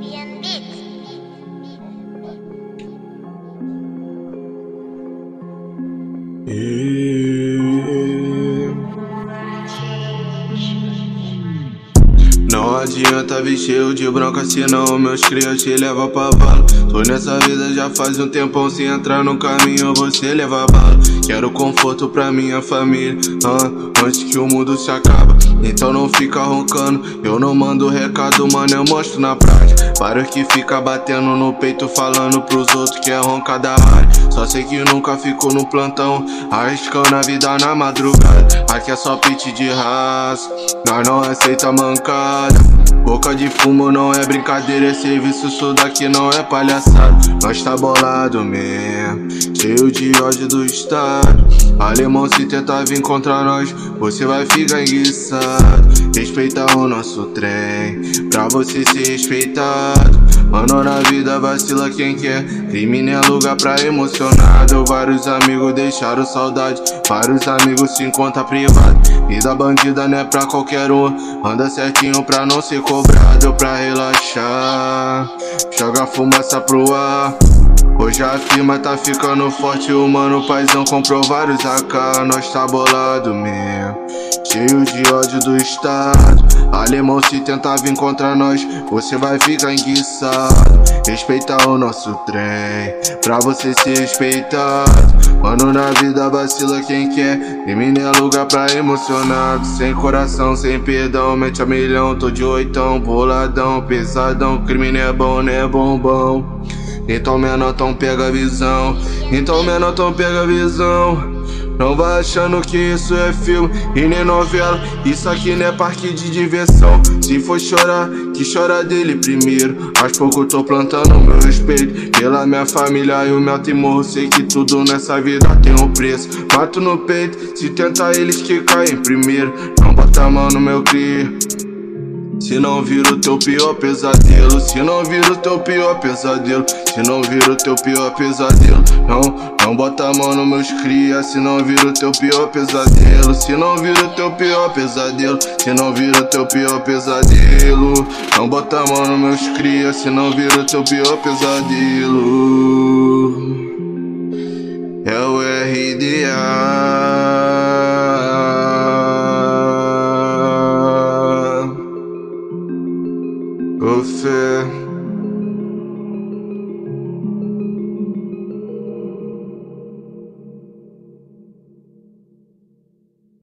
Beats. Não adianta vestir de branca, senão meus crias te levam pra vala. Tô nessa vida já faz um tempão, se entrar no caminho você leva bala. Quero conforto pra minha família, ah, antes que o mundo se acaba. Então não fica roncando, eu não mando recado, mano, eu mostro na prática. Para que fica batendo no peito, falando pros outros que é ronca da área. Só sei que nunca ficou no plantão, arriscando a vida na madrugada. Aqui é só pit de raça, nós não aceita mancada. Boca de fumo não é brincadeira, é serviço, isso daqui não é palhaçada. Nós tá bolado mesmo, cheio de ódio do estado. Alemão, se tentar vir contra nós, você vai ficar enguiçado. Respeita o nosso trem, pra você ser respeitado. Mano, na vida vacila quem quer. Crime nem é lugar pra emocionado. Vários amigos deixaram saudade. Vários amigos se encontram privado. Vida bandida não é pra qualquer um. Anda certinho pra não ser cobrado. Pra relaxar. Joga fumaça pro ar. Hoje a firma tá ficando forte, o mano paizão comprou vários AK, nós tá bolado mesmo. Cheio de ódio do estado. Alemão se tentar vir contra nós, você vai ficar enguiçado. Respeitar o nosso trem, pra você ser respeitado. Mano, na vida vacila quem quer. Crime é lugar pra emocionado. Sem coração, sem perdão, mete a milhão. Tô de oitão, boladão, pesadão. Crime não é bom, não é bombom. Então menor, então pega a visão. Então menor, então pega a visão. Não vai achando que isso é filme e nem novela. Isso aqui não é parque de diversão. Se for chorar, que chora dele primeiro. Aos pouco tô plantando meu respeito pela minha família e o meu temor. Sei que tudo nessa vida tem um preço. Mato no peito, se tentar eles que caem primeiro. Não bota a mão no meu cria. Se não vira o teu pior pesadelo, se não vira o teu pior pesadelo, se não vira o teu pior pesadelo, não, não bota a mão nos meus cria, se não vira o teu pior pesadelo, se não vira o teu pior pesadelo, se não vira o teu pior pesadelo, não bota a mão nos meus cria, se não vira o teu pior pesadelo. Você